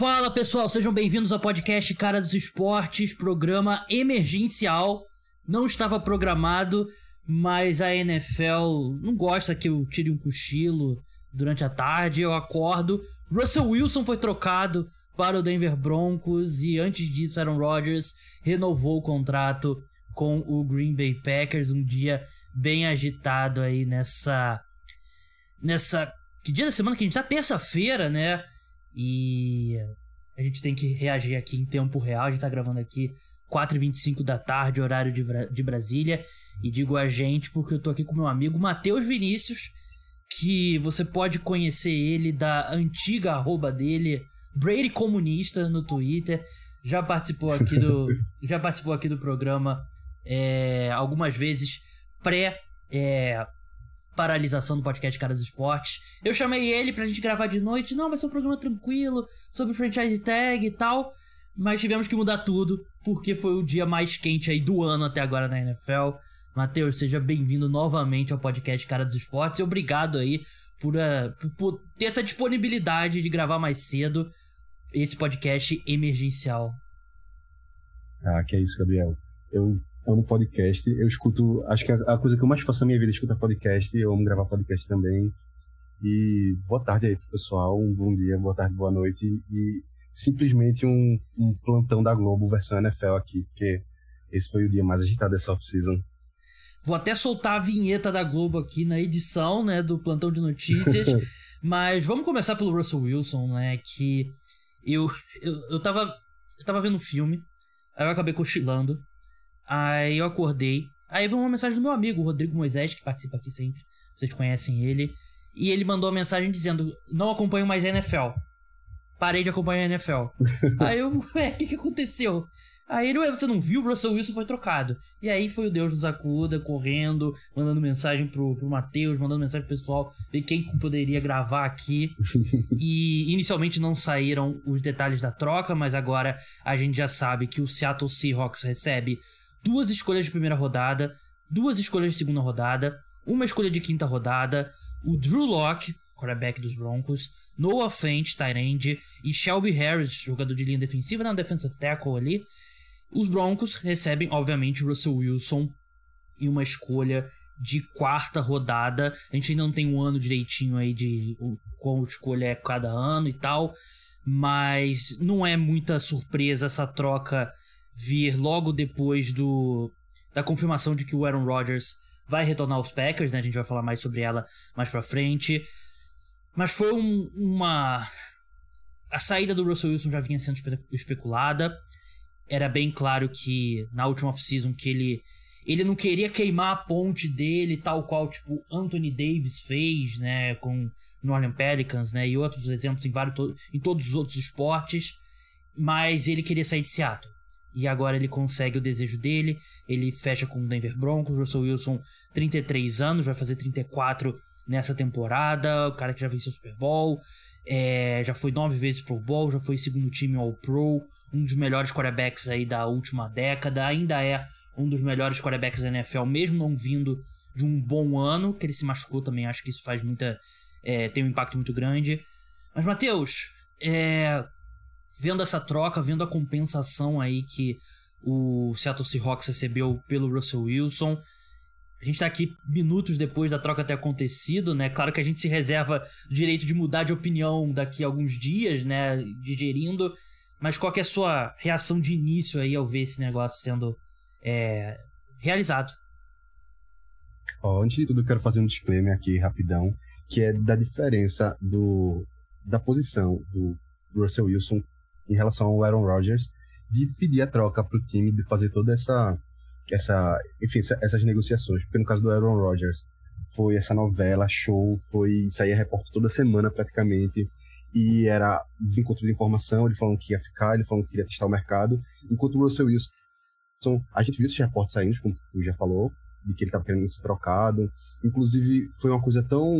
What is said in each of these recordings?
Fala pessoal, sejam bem-vindos ao podcast Cara dos Esportes, programa emergencial. Não estava programado, mas a NFL não gosta que eu tire um cochilo durante a tarde. Eu acordo. Russell Wilson foi trocado para o Denver Broncos e antes disso Aaron Rodgers renovou o contrato com o Green Bay Packers. Um dia bem agitado aí nessa nessa que dia da semana que a gente tá terça-feira, né? E a gente tem que reagir aqui em tempo real. A gente tá gravando aqui 4h25 da tarde, horário de, de Brasília. E digo a gente porque eu tô aqui com meu amigo Matheus Vinícius, que você pode conhecer ele da antiga arroba dele, Brady Comunista, no Twitter. Já participou aqui do, já participou aqui do programa é, algumas vezes pré é, paralisação do podcast Caras do Esportes. Eu chamei ele pra gente gravar de noite. Não, vai ser um programa tranquilo, sobre franchise tag e tal. Mas tivemos que mudar tudo, porque foi o dia mais quente aí do ano até agora na NFL. Matheus, seja bem-vindo novamente ao podcast Cara dos Esportes. E obrigado aí por, uh, por, por ter essa disponibilidade de gravar mais cedo esse podcast emergencial. Ah, que é isso, Gabriel. Eu amo podcast. Eu escuto. Acho que a, a, coisa que eu mais faço na minha vida é escutar podcast. Eu amo gravar podcast também. E boa tarde aí pro pessoal. Um bom dia, boa tarde, boa noite. E simplesmente um, um plantão da Globo versão NFL aqui, porque esse foi o dia mais agitado dessa off-season. Vou até soltar a vinheta da Globo aqui na edição, né, do plantão de notícias. mas vamos começar pelo Russell Wilson, né, que eu, eu, eu tava eu tava vendo um filme, aí eu acabei cochilando. Aí eu acordei. Aí veio uma mensagem do meu amigo, o Rodrigo Moisés, que participa aqui sempre. Vocês conhecem ele. E ele mandou uma mensagem dizendo: Não acompanho mais a NFL. Parei de acompanhar a NFL. aí eu, ué, o que, que aconteceu? Aí ele, ué, você não viu? O Russell Wilson foi trocado. E aí foi o Deus nos acuda, correndo, mandando mensagem pro, pro Matheus, mandando mensagem pro pessoal, ver quem poderia gravar aqui. e inicialmente não saíram os detalhes da troca, mas agora a gente já sabe que o Seattle Seahawks recebe duas escolhas de primeira rodada, duas escolhas de segunda rodada, uma escolha de quinta rodada, o Drew Locke, quarterback dos Broncos, Noah Fent, tight e Shelby Harris, jogador de linha defensiva, na defensive tackle ali. Os Broncos recebem, obviamente, Russell Wilson e uma escolha de quarta rodada. A gente ainda não tem um ano direitinho aí de qual escolha é cada ano e tal, mas não é muita surpresa essa troca vir logo depois do da confirmação de que o Aaron Rodgers vai retornar aos Packers, né? A gente vai falar mais sobre ela mais pra frente. Mas foi um, uma. A saída do Russell Wilson já vinha sendo especulada. Era bem claro que na última off-season que ele. Ele não queria queimar a ponte dele, tal qual, tipo, Anthony Davis fez, né? Com New Orleans Pelicans, né? E outros exemplos em, vários, em todos os outros esportes. Mas ele queria sair de Seattle. E agora ele consegue o desejo dele. Ele fecha com o Denver Broncos. Russell Wilson, 33 anos, vai fazer 34 nessa temporada. O cara que já venceu o Super Bowl. É, já foi nove vezes Pro Bowl, já foi segundo time All Pro. Um dos melhores quarterbacks aí da última década. Ainda é um dos melhores quarterbacks da NFL, mesmo não vindo de um bom ano. Que ele se machucou também. Acho que isso faz muita. É, tem um impacto muito grande. Mas, Matheus, é, vendo essa troca, vendo a compensação aí que o Seattle Seahawks recebeu pelo Russell Wilson. A gente tá aqui minutos depois da troca ter acontecido, né? Claro que a gente se reserva o direito de mudar de opinião daqui a alguns dias, né? Digerindo. Mas qual que é a sua reação de início aí ao ver esse negócio sendo é, realizado? Antes de tudo, eu quero fazer um disclaimer aqui rapidão, que é da diferença do, da posição do Russell Wilson em relação ao Aaron Rodgers de pedir a troca para o time, de fazer toda essa, essa enfim, essas negociações. Porque no caso do Aaron Rodgers, foi essa novela, show, foi sair repórter toda semana praticamente, e era desencontro de informação, ele falando que ia ficar, ele falando que ia testar o mercado, enquanto o Russell Wilson, a gente viu esses repórteres saindo, como tu já falou, de que ele estava querendo ser trocado, inclusive foi uma coisa tão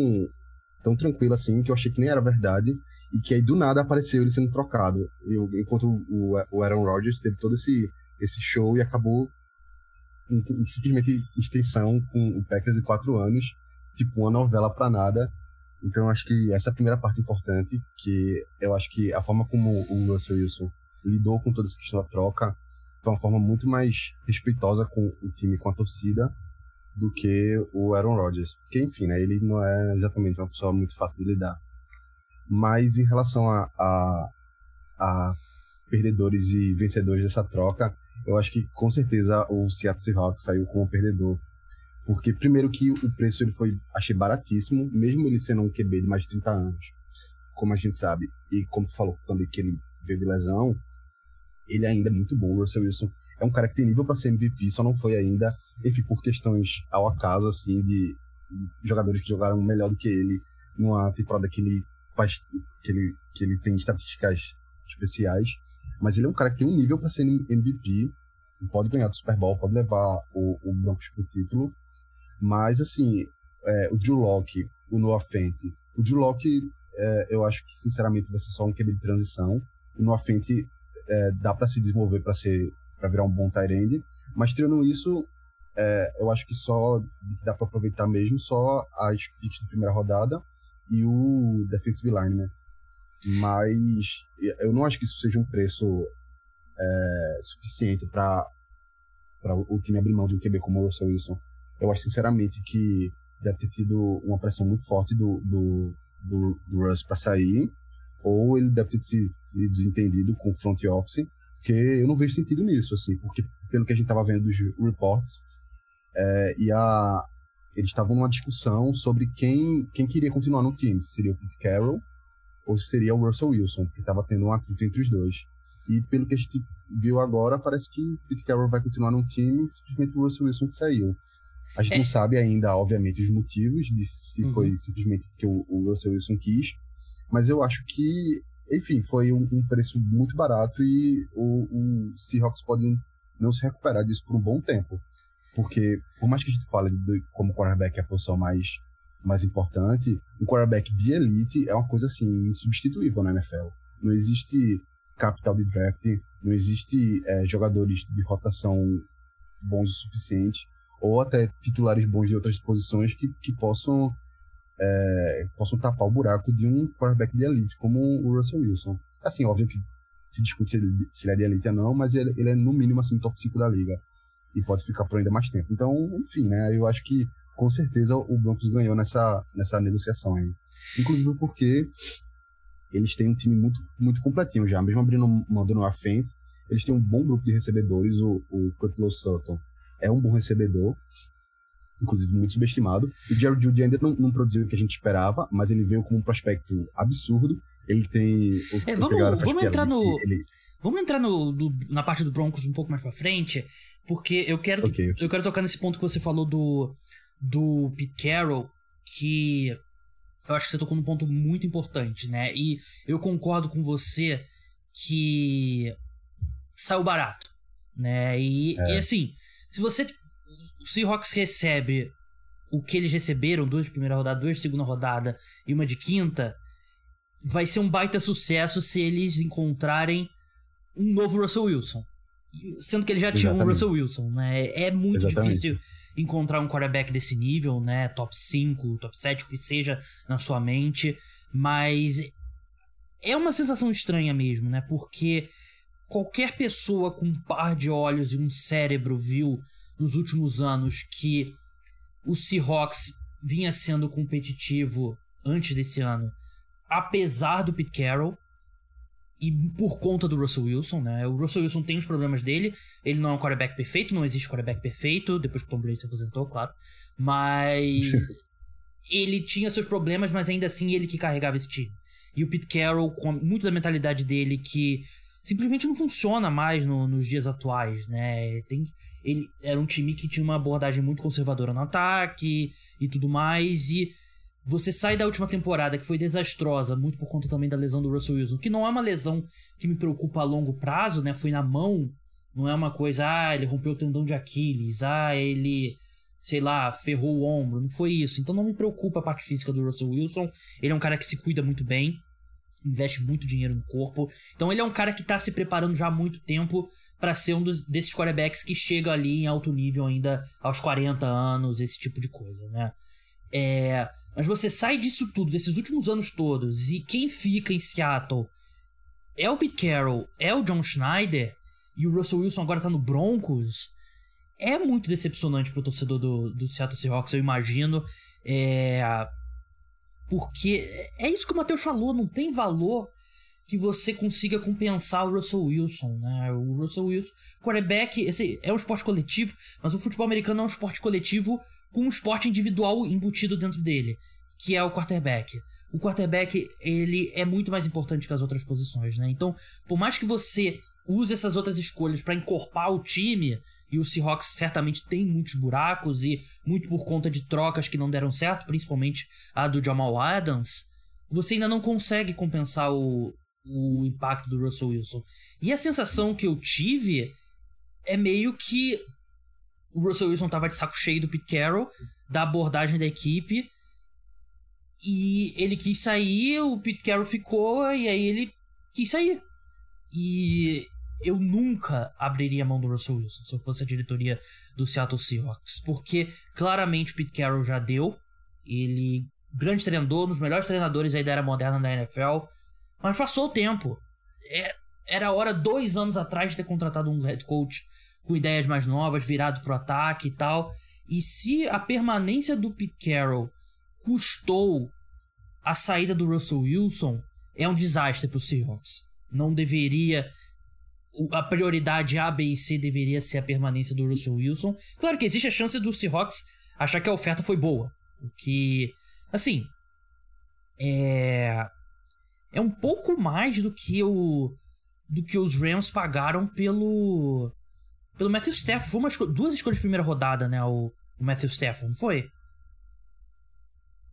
tão tranquila assim, que eu achei que nem era verdade, e que aí do nada apareceu ele sendo trocado. Eu, enquanto o, o Aaron Rodgers teve todo esse, esse show e acabou em, em simplesmente extensão com o Packers de quatro anos, tipo uma novela pra nada. Então acho que essa é a primeira parte importante, que eu acho que a forma como o Russell Wilson lidou com toda essa questão da troca foi uma forma muito mais respeitosa com o time, com a torcida, do que o Aaron Rodgers. Porque, enfim, né, ele não é exatamente uma pessoa muito fácil de lidar. Mas em relação a, a, a perdedores e vencedores dessa troca, eu acho que com certeza o Seattle Seahawks saiu como perdedor. Porque primeiro que o preço ele foi, achei baratíssimo, mesmo ele sendo um QB de mais de 30 anos, como a gente sabe, e como tu falou também que ele veio de lesão, ele ainda é muito bom. O Russell Wilson é um cara que tem nível para ser MVP, só não foi ainda, enfim, por questões ao acaso, assim, de jogadores que jogaram melhor do que ele numa temporada que ele faz, que ele, que ele tem estatísticas especiais. Mas ele é um cara que tem um nível para ser MVP, pode ganhar do Super Bowl, pode levar o, o Broncos pro título. Mas, assim, é, o Drew Locke, o Noah Fenty. O Drew Locke, é, eu acho que, sinceramente, vai ser só um QB de transição. O Noah Fenty é, dá para se desenvolver para ser para virar um bom tight. Mas, tirando isso, é, eu acho que só dá para aproveitar mesmo só as picks de primeira rodada e o defensive line, né? Mas eu não acho que isso seja um preço é, suficiente para o time abrir mão de um QB como o Russell Wilson. Eu acho sinceramente que deve ter tido uma pressão muito forte do, do, do, do Russ para sair, ou ele deve ter se, se, desentendido com o front office, porque eu não vejo sentido nisso, assim, porque pelo que a gente estava vendo dos reports, é, e a, eles estavam numa discussão sobre quem, quem queria continuar no time, se seria o Pete Carroll ou se seria o Russell Wilson, que estava tendo um atrito entre os dois. E pelo que a gente viu agora, parece que Pete Carroll vai continuar no time, simplesmente o Russell Wilson que saiu. A gente é. não sabe ainda, obviamente, os motivos de se uhum. foi simplesmente porque o, o, Russell Wilson quis, mas eu acho que, enfim, foi um, um preço muito barato e o, o Seahawks podem não se recuperar disso por um bom tempo. Porque, por mais que a gente fale de, como quarterback é a posição mais, mais importante, um quarterback de elite é uma coisa assim, insubstituível na NFL. Não existe capital de draft, não existe é, jogadores de rotação bons o suficiente, ou até titulares bons de outras posições que, que possam, é, possam tapar o buraco de um quarterback de elite, como o Russell Wilson. Assim, óbvio que se discute se ele, se ele é de elite ou não, mas ele, ele é no mínimo assim, top 5 da liga e pode ficar por ainda mais tempo. Então, enfim, né? Eu acho que com certeza o Broncos ganhou nessa, nessa negociação aí. Inclusive porque eles têm um time muito, muito completinho já, mesmo abrindo mandando a frente, eles têm um bom grupo de recebedores, o, o Curtlow Sutton é um bom recebedor, inclusive muito subestimado. O Jared Judy ainda não, não, produziu o que a gente esperava, mas ele veio como um prospecto absurdo. Ele tem. O, é, vamos, vamos entrar no. Ele... Vamos entrar no, no, na parte do Broncos um pouco mais pra frente, porque eu quero, okay. eu quero tocar nesse ponto que você falou do, do Pete Carroll, que eu acho que você tocou num ponto muito importante, né? E eu concordo com você que saiu barato, né? E, é. e assim, se você. O Seahawks recebe o que eles receberam, duas de primeira rodada, duas de segunda rodada e uma de quinta, vai ser um baita sucesso se eles encontrarem um novo Russell Wilson. Sendo que ele já tinha um Russell Wilson, né? É muito Exatamente. difícil encontrar um quarterback desse nível, né? Top 5, top 7, o que seja na sua mente. Mas é uma sensação estranha mesmo, né? Porque qualquer pessoa com um par de olhos e um cérebro viu nos últimos anos que o Seahawks vinha sendo competitivo antes desse ano, apesar do Pete Carroll, e por conta do Russell Wilson, né? O Russell Wilson tem os problemas dele. Ele não é um quarterback perfeito, não existe quarterback perfeito, depois que o Tom Brady se aposentou, claro. Mas ele tinha seus problemas, mas ainda assim ele que carregava esse time. E o Pete Carroll, com muito da mentalidade dele que simplesmente não funciona mais no, nos dias atuais, né? Tem, ele era um time que tinha uma abordagem muito conservadora no ataque e tudo mais, e você sai da última temporada, que foi desastrosa, muito por conta também da lesão do Russell Wilson, que não é uma lesão que me preocupa a longo prazo, né? Foi na mão, não é uma coisa, ah, ele rompeu o tendão de Aquiles, ah, ele, sei lá, ferrou o ombro, não foi isso. Então não me preocupa a parte física do Russell Wilson. Ele é um cara que se cuida muito bem, investe muito dinheiro no corpo. Então ele é um cara que tá se preparando já há muito tempo para ser um dos, desses quarterbacks que chega ali em alto nível ainda aos 40 anos, esse tipo de coisa, né? É, Mas você sai disso tudo, desses últimos anos todos, e quem fica em Seattle é o Pete Carroll, é o John Schneider, e o Russell Wilson agora tá no Broncos. É muito decepcionante pro torcedor do, do Seattle Seahawks, eu imagino. É. Porque é isso que o Matheus falou, não tem valor que você consiga compensar o Russell Wilson, né? O Russell Wilson, quarterback, esse é um esporte coletivo, mas o futebol americano é um esporte coletivo com um esporte individual embutido dentro dele, que é o quarterback. O quarterback, ele é muito mais importante que as outras posições, né? Então, por mais que você use essas outras escolhas para encorpar o time, e o Seahawks certamente tem muitos buracos e muito por conta de trocas que não deram certo, principalmente a do Jamal Adams, você ainda não consegue compensar o, o impacto do Russell Wilson. E a sensação que eu tive é meio que o Russell Wilson tava de saco cheio do Pete Carroll, da abordagem da equipe, e ele quis sair, o Pete Carroll ficou, e aí ele quis sair. E eu nunca abriria a mão do Russell Wilson se eu fosse a diretoria do Seattle Seahawks, porque claramente o Pete Carroll já deu, ele grande treinador, um dos melhores treinadores aí da era moderna da NFL, mas passou o tempo. É, era hora, dois anos atrás, de ter contratado um head coach com ideias mais novas, virado pro ataque e tal. E se a permanência do Pete Carroll custou a saída do Russell Wilson, é um desastre pro Seahawks. Não deveria. A prioridade A, B e C deveria ser a permanência do Russell Wilson. Claro que existe a chance do Seahawks achar que a oferta foi boa. O que. Assim. É é um pouco mais do que o do que os Rams pagaram pelo pelo Matthew Stafford. Foi uma esco duas escolhas de primeira rodada, né, o, o Matthew Stafford, não foi?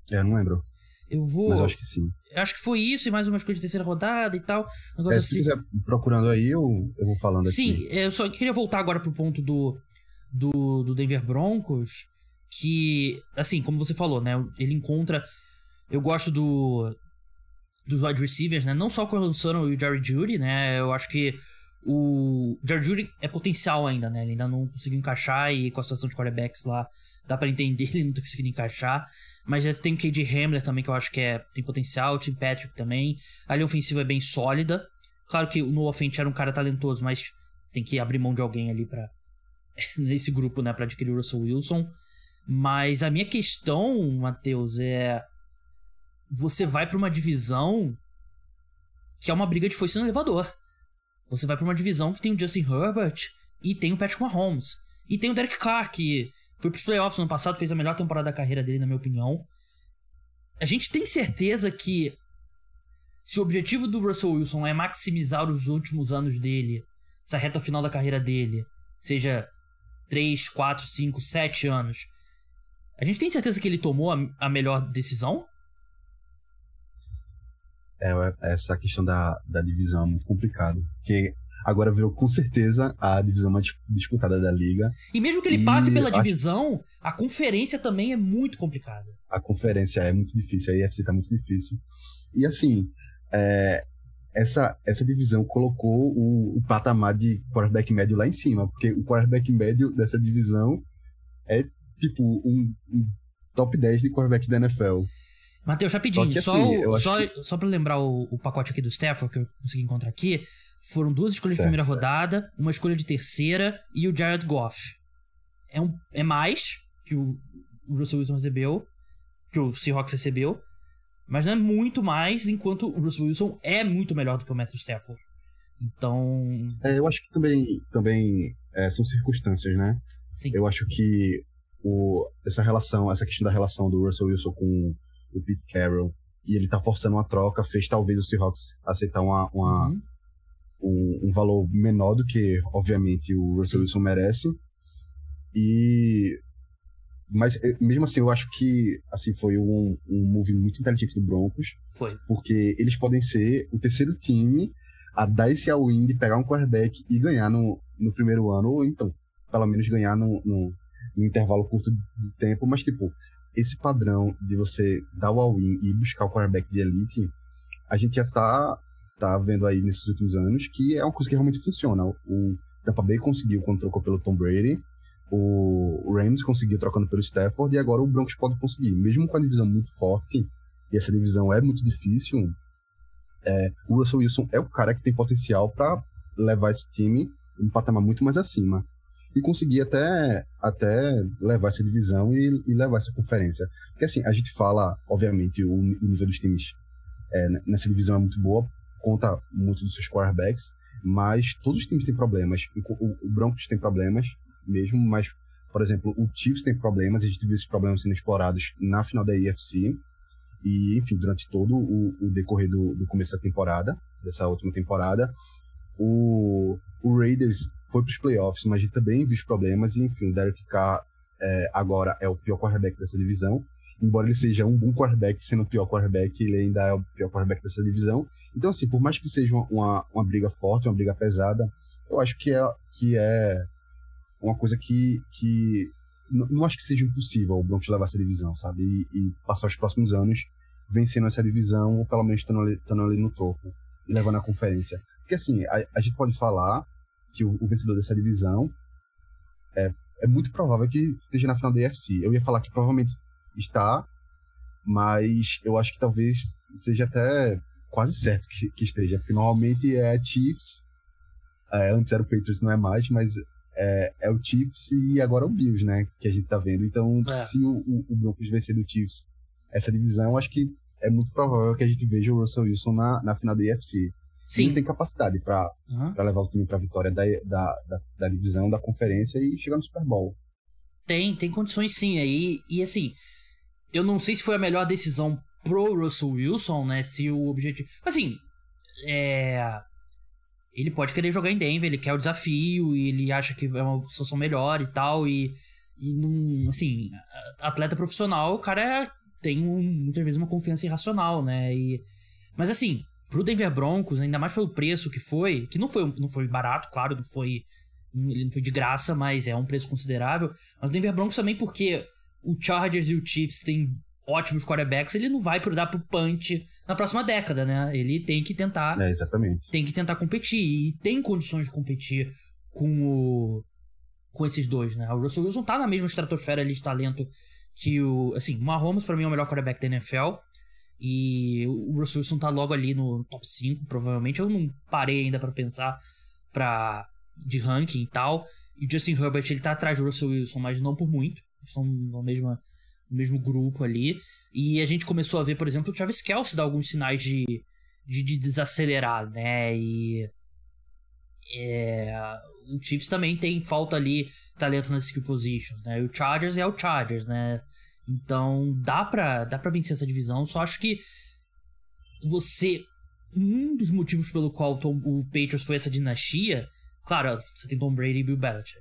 É, não lembro. Eu vou. Mas acho que sim. Acho que foi isso e mais uma escolha de terceira rodada e tal. Negócio é, se assim. quiser procurando aí, eu, eu vou falando sim, aqui. Sim, eu só queria voltar agora pro ponto do, do, do Denver Broncos. Que, assim, como você falou, né? Ele encontra. Eu gosto do, dos wide receivers, né? Não só com o Sutton e o Jerry Judy, né? Eu acho que o Judy é potencial ainda, né? Ele ainda não conseguiu encaixar e com a situação de quarterbacks lá dá para entender ele não ter conseguido encaixar. Mas já tem o KJ Hamler também, que eu acho que é, tem potencial. O Tim Patrick também. A linha ofensiva é bem sólida. Claro que o Noah era um cara talentoso, mas tem que abrir mão de alguém ali para nesse grupo, né, para adquirir o Russell Wilson. Mas a minha questão, Matheus, é você vai para uma divisão que é uma briga de foice no elevador. Você vai para uma divisão que tem o Justin Herbert e tem o Patrick Mahomes. E tem o Derek Carr, que foi pros playoffs no passado, fez a melhor temporada da carreira dele, na minha opinião. A gente tem certeza que se o objetivo do Russell Wilson é maximizar os últimos anos dele, essa reta final da carreira dele, seja 3, 4, 5, 7 anos, a gente tem certeza que ele tomou a, a melhor decisão? É, é, essa questão da, da divisão é muito complicado. Porque agora virou com certeza a divisão mais disputada da liga. E mesmo que ele passe pela divisão, a conferência também é muito complicada. A conferência é muito difícil, a IFC tá muito difícil. E assim, é, essa, essa divisão colocou o, o, patamar de quarterback médio lá em cima, porque o quarterback médio dessa divisão é tipo um, um top 10 de quarterback da NFL. Matheus, rapidinho, só, assim, só, que... só pra lembrar o, o, pacote aqui do Stafford que eu consegui encontrar aqui, foram duas escolhas certo, de primeira certo. rodada, uma escolha de terceira e o Jared Goff. É, um, é mais que o, o Russell Wilson recebeu, que o Seahawks recebeu, mas não é muito mais, enquanto o Russell Wilson é muito melhor do que o Matthew Stafford. Então. É, eu acho que também, também é, são circunstâncias, né? Sim. Eu acho que o, essa relação, essa questão da relação do Russell Wilson com o Pete Carroll, e ele tá forçando uma troca, fez talvez o Seahawks aceitar uma, uma uhum. um, um, valor menor do que, obviamente, o Russell. Wilson merece. E mas eh, mesmo assim, eu acho que assim foi um, um move muito inteligente do Broncos. Foi. Porque eles podem ser o terceiro time a dar esse all-in de pegar um quarterback e ganhar no, no primeiro ano, ou então, pelo menos ganhar no, no, no intervalo curto de tempo, mas tipo, esse padrão de você dar o all-in e buscar o quarterback de elite, a gente já tá, tá vendo aí nesses últimos anos que é uma coisa que realmente funciona. O Tampa Bay conseguiu quando trocou pelo Tom Brady, o Rams conseguiu trocando pelo Stafford e agora o Broncos pode conseguir. Mesmo com a divisão muito forte, e essa divisão é muito difícil, é, o Russell Wilson é o cara que tem potencial para levar esse time um patamar muito mais acima. E conseguir até, até levar essa divisão e, e levar essa conferência. Porque assim, a gente fala, obviamente, o, o nível dos times é, nessa divisão é muito boa, conta muito dos seus quarterbacks, mas todos os times têm problemas. O, o Broncos tem problemas mesmo, mas, por exemplo, o Chiefs tem problemas, a gente viu esses problemas sendo explorados na final da IFC. E, enfim, durante todo o, o decorrer do, do, começo da temporada, dessa última temporada, o, o Raiders foi para os playoffs, mas também viu os problemas. E, enfim, o Derek Carr é, agora é o pior quarterback dessa divisão. Embora ele seja um bom quarterback, sendo o pior quarterback, ele ainda é o pior quarterback dessa divisão. Então, assim, por mais que seja uma, uma, uma briga forte, uma briga pesada, eu acho que é, que é uma coisa que, que não acho que seja impossível o Broncos levar essa divisão, sabe? E, e, passar os próximos anos vencendo essa divisão, ou pelo menos estando ali, estando ali no topo e levando a conferência. Porque assim, a, a gente pode falar que o, o, vencedor dessa divisão é, é muito provável que esteja na final da AFC. Eu ia falar que provavelmente está, mas eu acho que talvez seja até quase certo que, que esteja, porque normalmente é Chiefs, é, antes era o Patriots, não é mais, mas é, é, o Chiefs e agora o Bills, né? Que a gente tá vendo. Então, é. se o, o, o Broncos vencer do Chiefs essa divisão, acho que é muito provável que a gente veja o Russell Wilson na, na final da UFC. Sim. Ele tem capacidade para uhum. levar o time para a vitória da, da, da, da, divisão, da conferência e chegar no Super Bowl. Tem, tem condições sim. aí e assim, eu não sei se foi a melhor decisão pro Russell Wilson, né? Se o objetivo. Assim, é ele pode querer jogar em Denver, ele quer o desafio, e ele acha que é uma situação melhor e tal, e, e não, assim, atleta profissional, o cara tem um, muitas vezes uma confiança irracional, né, e, mas assim, pro Denver Broncos, ainda mais pelo preço que foi, que não foi, não foi barato, claro, não foi, ele não foi de graça, mas é um preço considerável, mas o Denver Broncos também porque o Chargers e o Chiefs têm ótimos quarterbacks, ele não vai dar pro punch na próxima década, né? Ele tem que tentar. É, exatamente. Tem que tentar competir. E tem condições de competir com o. com esses dois, né? O Russell Wilson tá na mesma estratosfera ali de talento que o. Assim, o Mahomes, pra mim, é o melhor quarterback da NFL. E o Russell Wilson tá logo ali no top 5, provavelmente. Eu não parei ainda para pensar pra, de ranking e tal. E o Justin Herbert, ele tá atrás do Russell Wilson, mas não por muito. Estão na mesma no mesmo grupo ali. E a gente começou a ver, por exemplo, o Travis Kelce dar alguns sinais de, de, de desacelerar, né? E. É, o Chiefs também tem falta ali talento nas skill positions, né? E o Chargers é o Chargers, né? Então dá pra, dá pra vencer essa divisão. Só acho que você. Um dos motivos pelo qual Tom, o Patriots foi essa dinastia. Claro, você tem Tom Brady e Bill Belichick.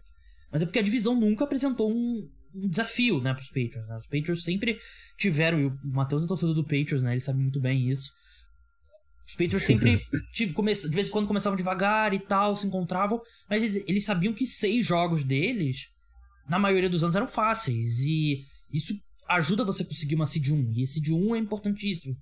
Mas é porque a divisão nunca apresentou um, um desafio, né, pros Patriots. Né? Os Patriots sempre tiveram, e o Matheus é torcedor do Patriots, né, ele sabe muito bem isso. Os Patriots sempre, tive, de vez em quando começavam devagar e tal, se encontravam, mas eles, eles sabiam que seis jogos deles, na maioria dos anos, eram fáceis. E isso ajuda você a conseguir uma seed 1. E esse seed 1 é importantíssimo.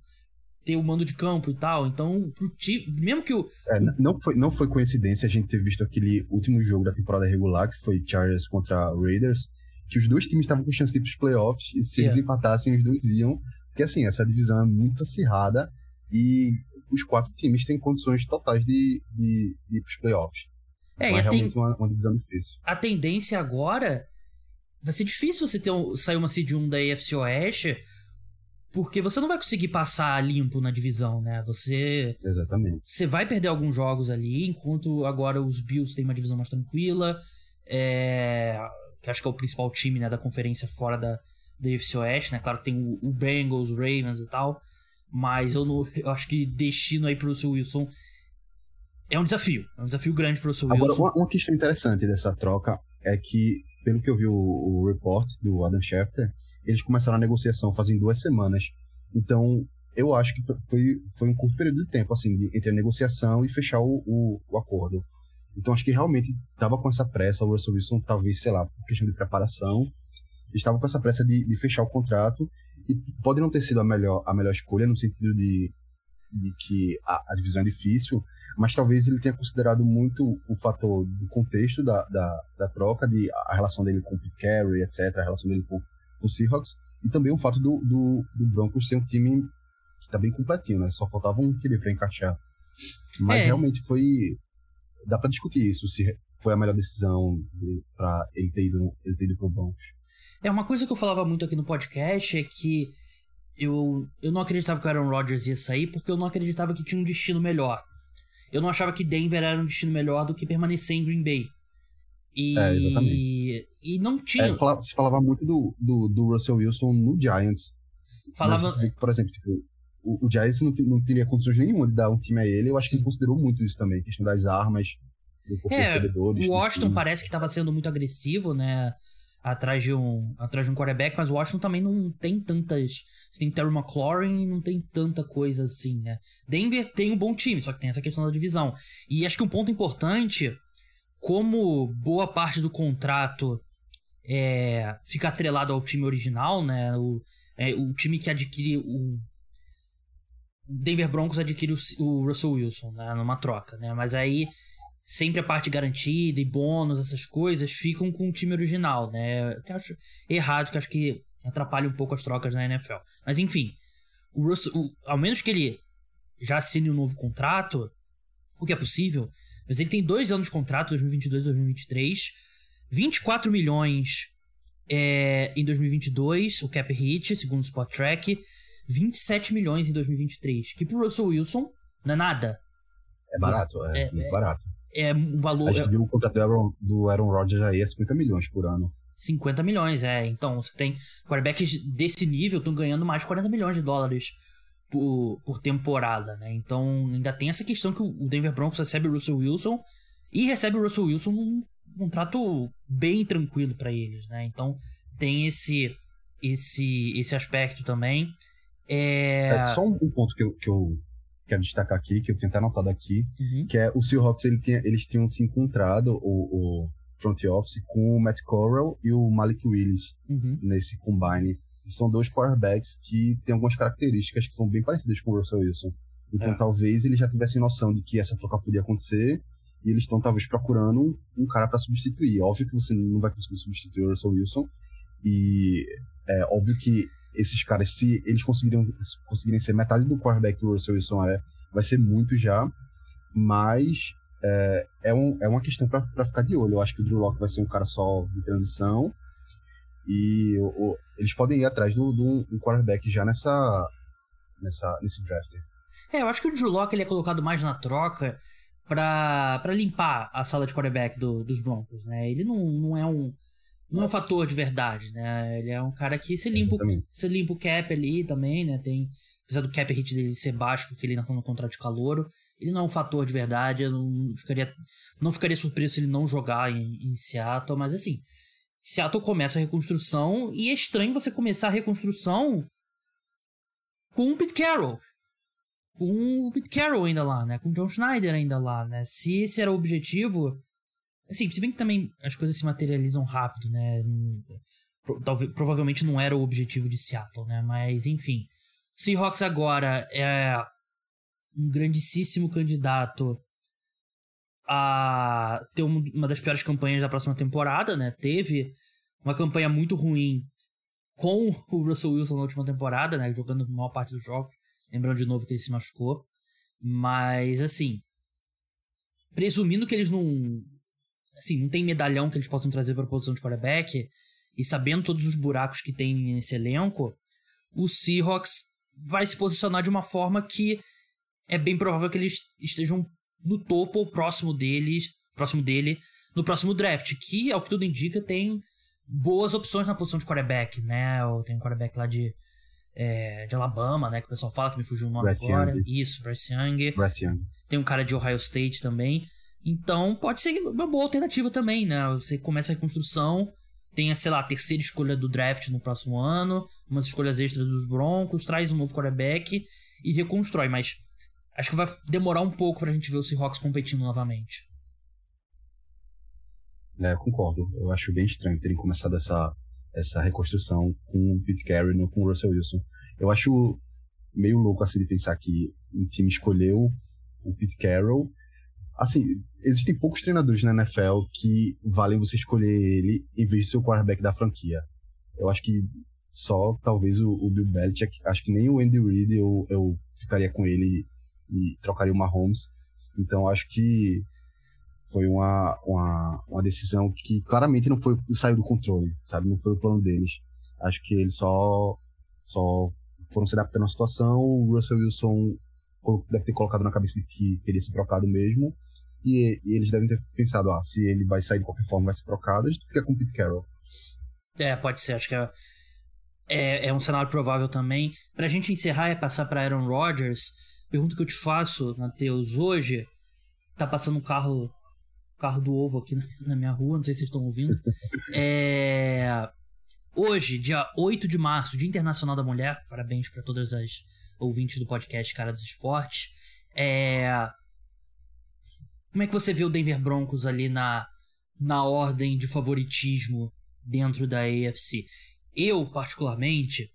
Ter o mando de campo e tal. Então, pro time, mesmo que o. É, não, foi, não foi coincidência a gente ter visto aquele último jogo da temporada regular, que foi Chargers contra Raiders que os dois times estavam com chance de ir pros playoffs, e se yeah. eles empatassem, os dois iam. Porque assim, essa divisão é muito acirrada e os quatro times têm condições totais de, de, de ir pros playoffs. É, então, é realmente ten... uma, uma, divisão difícil. A tendência agora vai ser difícil você ter um, sair uma seed 1 da AFC Oeste, porque você não vai conseguir passar limpo na divisão, né? Você. Exatamente. Você vai perder alguns jogos ali, enquanto agora os Bills têm uma divisão mais tranquila. É, que acho que é o principal time né, da conferência fora da, da UFC Oeste, né? Claro que tem o, o Bengals, o Ravens e tal, mas eu, não, eu acho que destino aí pro Russell Wilson é um desafio, é um desafio grande pro Russell Agora, Wilson. Uma, uma questão interessante dessa troca é que, pelo que eu vi o, o report do Adam Schefter, eles começaram a negociação fazem duas semanas, então eu acho que foi, foi um curto período de tempo, assim, entre a negociação e fechar o, o, o acordo. Então acho que realmente estava com essa pressa, o Russell Wilson talvez, sei lá, por questão de preparação, estava com essa pressa de, de, fechar o contrato e pode não ter sido a melhor, a melhor escolha no sentido de, de que a, a divisão é difícil, mas talvez ele tenha considerado muito o fator do contexto da, da, da troca, de a relação dele com o Pete Carey, etc., a relação dele com, com o Seahawks, e também o fato do, do, do Broncos ser um time que tá bem completinho, né? Só faltava um QB para encaixar. Mas é. realmente foi. Dá para discutir isso, se foi a melhor decisão para ele ter ido, ele ter ido pro Broncos. É, uma coisa que eu falava muito aqui no podcast é que eu, eu não acreditava que o Aaron Rodgers ia sair porque eu não acreditava que tinha um destino melhor. Eu não achava que Denver era um destino melhor do que permanecer em Green Bay. E, é, exatamente. E não tinha. É, se falava muito do, do, do, Russell Wilson no Giants. Falava. Mas, por exemplo, tipo, o, o Giants não, não teria condições nenhuma de dar um time a ele. Eu acho Sim. que ele considerou muito isso também, a questão das armas, do é, O Washington parece que estava sendo muito agressivo, né? Atrás de um atrás de um quarterback, mas o Washington também não tem tantas. Você tem Terry McLaurin e não tem tanta coisa assim, né? Denver tem um bom time, só que tem essa questão da divisão. E acho que um ponto importante, como boa parte do contrato é, fica atrelado ao time original, né? O, é, o time que adquire o Denver Broncos adquire o, o Russell Wilson, né? Numa troca, né? Mas aí sempre a parte garantida e bônus, essas coisas, ficam com o time original, né? Até acho errado, que acho que atrapalha um pouco as trocas na NFL. Mas enfim, o Russell, o, ao menos que ele já assine um novo contrato, o que é possível, mas ele tem dois anos de contrato, 2022 e 2023, 24 milhões é, em 2022, o cap hit, segundo o Spot Track, 27 milhões em 2023, que pro Russell Wilson não é nada. É barato, é, é é, barato é um valor. A gente viu o contrato do Aaron, do Aaron Rodgers aí é 50 milhões por ano. 50 milhões, é. Então, você tem quarterbacks desse nível estão ganhando mais de 40 milhões de dólares por, por temporada, né? Então, ainda tem essa questão que o Denver Broncos recebe o Russell Wilson e recebe o Russell Wilson num contrato bem tranquilo para eles, né? Então, tem esse esse esse aspecto também. É... é só um ponto que eu, que eu quero destacar aqui, que eu tinha até anotado aqui, uhum. que é o Seahawks, ele tinha, eles tinham se encontrado, o, o front office, com o Matt Corral e o Malik Willis uhum. nesse combine. São dois quarterbacks que têm algumas características que são bem parecidas com o Russell Wilson. Então é. talvez eles já tivessem noção de que essa troca podia acontecer e eles estão talvez procurando um cara para substituir. Óbvio que você não vai conseguir substituir o Russell Wilson e é óbvio que esses caras, se eles conseguirem, conseguirem ser metade do quarterback que o Russell Wilson é, vai ser muito já. Mas é, é, um, é uma questão para ficar de olho. Eu acho que o Drew Locke vai ser um cara só de transição. E eles podem ir atrás de um quarterback já nessa, nessa, nesse draft. É, eu acho que o Drew Locke ele é colocado mais na troca para limpar a sala de quarterback do, dos Broncos, né? Ele não, não é um não é um fator de verdade, né? Ele é um cara que se limpa, se limpa o cap ali também, né? Tem, apesar do cap hit dele ser baixo, porque ele ainda tá no contrato de calor, ele não é um fator de verdade. Eu não ficaria, não ficaria surpreso se ele não jogar em, em Seattle, mas assim, Seattle começa a reconstrução e é estranho você começar a reconstrução com o Pete Carroll. Com o Pete Carroll ainda lá, né? Com o John Schneider ainda lá, né? Se esse era o objetivo, Assim, se bem que também as coisas se materializam rápido, né? Talvez, provavelmente não era o objetivo de Seattle, né? Mas, enfim. Seahawks agora é um grandíssimo candidato a ter uma das piores campanhas da próxima temporada, né? Teve uma campanha muito ruim com o Russell Wilson na última temporada, né? Jogando a maior parte dos jogos. Lembrando de novo que ele se machucou. Mas, assim. Presumindo que eles não assim, não tem medalhão que eles possam trazer para a posição de quarterback, e sabendo todos os buracos que tem nesse elenco, o Seahawks vai se posicionar de uma forma que é bem provável que eles estejam no topo ou próximo deles, próximo dele no próximo draft, que ao que tudo indica tem boas opções na posição de quarterback, né? Tem um quarterback lá de é, de Alabama, né? Que o pessoal fala que me fugiu o nome Bryce agora. Young. Isso, Bryce Young. Bryce Young. Tem um cara de Ohio State também. Então pode ser uma boa alternativa também, né? Você começa a reconstrução, tem, sei lá, a terceira escolha do draft no próximo ano, umas escolhas extras dos Broncos, traz um novo quarterback e reconstrói. Mas acho que vai demorar um pouco pra gente ver o Seahawks competindo novamente. É, concordo. Eu acho bem estranho terem começado essa, essa reconstrução com o Pete Carey, não com o Russell Wilson. Eu acho meio louco assim de pensar que o time escolheu o Pete Carroll assim, existem poucos treinadores na NFL que valem você escolher ele em vez de ser o quarterback da franquia. Eu acho que só talvez o, o Bill Belichick, acho que nem o Andy Reid eu, eu ficaria com ele e, trocaria o Mahomes. Então acho que foi uma, uma, uma decisão que claramente não foi saiu do controle, sabe? Não foi o plano deles. Acho que eles só só foram se adaptando à situação. O Russell Wilson deve ter colocado na cabeça de que queria ser trocado mesmo. E, e, eles devem ter pensado, ah, se ele vai sair de qualquer forma, vai ser trocado, a gente fica com o Pete Carroll. É, pode ser. Acho que é, é, é um cenário provável também. Pra gente encerrar e passar pra Aaron Rodgers, pergunta que eu te faço, Matheus, hoje tá passando um carro carro do ovo aqui na, na minha rua, não sei se vocês estão ouvindo. É, hoje, dia 8 de março, Dia Internacional da Mulher, parabéns para todas as ouvintes do podcast Cara dos Esportes. É, como é que você vê o Denver Broncos ali na, na ordem de favoritismo dentro da AFC? Eu, particularmente,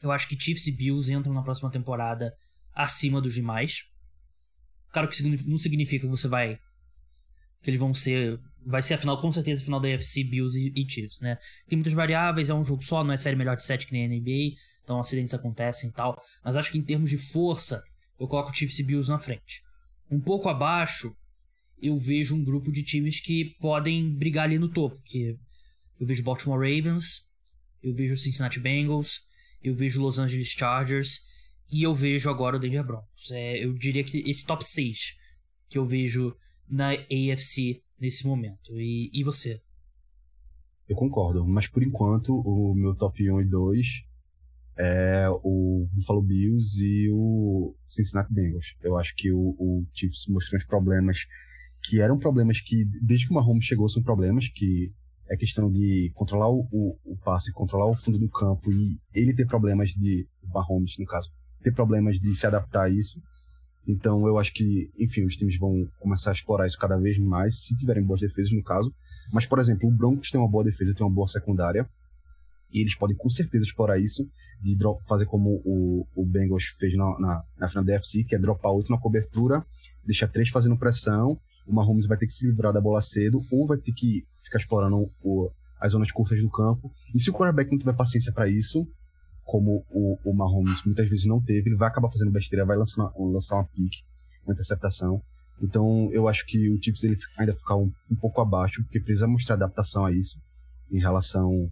eu acho que Chiefs e Bills entram na próxima temporada acima dos demais. Claro que não significa que você vai que eles vão ser. Vai ser a final, com certeza, a final da UFC, Bills e, e, Chiefs, né? Tem muitas variáveis, é um jogo só, não é série melhor de 7 que nem a NBA, então acidentes acontecem e tal. Mas acho que em termos de força, eu coloco Chiefs e Bills na frente. Um pouco abaixo, eu vejo um grupo de times que podem brigar ali no topo, que eu vejo Baltimore Ravens, eu vejo Cincinnati Bengals, eu vejo Los Angeles Chargers e eu vejo agora o Denver Broncos. É, eu diria que esse top 6 que eu vejo na AFC nesse momento. E, e você? Eu concordo, mas por enquanto o meu top 1 e 2 é o Buffalo Bills e o Cincinnati Bengals. Eu acho que o, o Chiefs mostrou uns problemas que eram problemas que, desde que o Mahomes chegou, são problemas que é questão de controlar o, o, o passe, controlar o fundo do campo e ele ter problemas de, o Mahomes no caso, ter problemas de se adaptar a isso. Então eu acho que, enfim, os times vão começar a explorar isso cada vez mais, se tiverem boas defesas no caso. Mas, por exemplo, o Broncos tem uma boa defesa, tem uma boa secundária. E eles podem com certeza explorar isso, de fazer como o, o Bengals fez na, na, na final da UFC, que é dropar 8 na cobertura, deixar 3 fazendo pressão, o Mahomes vai ter que se livrar da bola cedo, ou vai ter que ficar explorando o, as zonas curtas do campo. E se o quarterback não tiver paciência para isso, como o, o Mahomes muitas vezes não teve, ele vai acabar fazendo besteira, vai lançar uma, lançar uma pick, uma interceptação. Então eu acho que o Chiefs ele ainda ficar um, um pouco abaixo, porque precisa mostrar adaptação a isso, em relação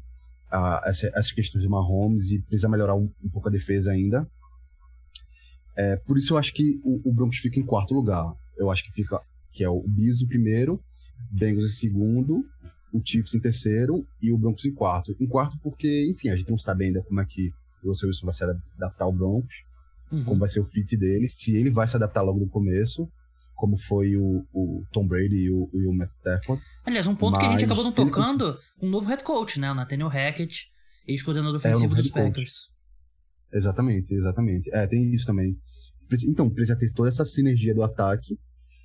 a essa, essas questões do Mahomes, e precisa melhorar um, um pouco a defesa ainda. É, por isso eu acho que o, o, Broncos fica em quarto lugar. Eu acho que fica que é o Bills em primeiro, Bengals em segundo, o Chiefs em terceiro e o Broncos em quarto. Em quarto porque, enfim, a gente não sabe ainda como é que o Russell Wilson vai se adaptar ao Broncos, uhum. como vai ser o fit dele, se ele vai se adaptar logo no começo, como foi o, o Tom Brady e o, o Matt Stafford. Aliás, um ponto Mas, que a gente acabou não tocando, um novo head coach, né? O Nathaniel Hackett, ex-coordenador é, ofensivo é, dos Packers. Exatamente, exatamente. É, tem isso também. Então, precisa ter toda essa sinergia do ataque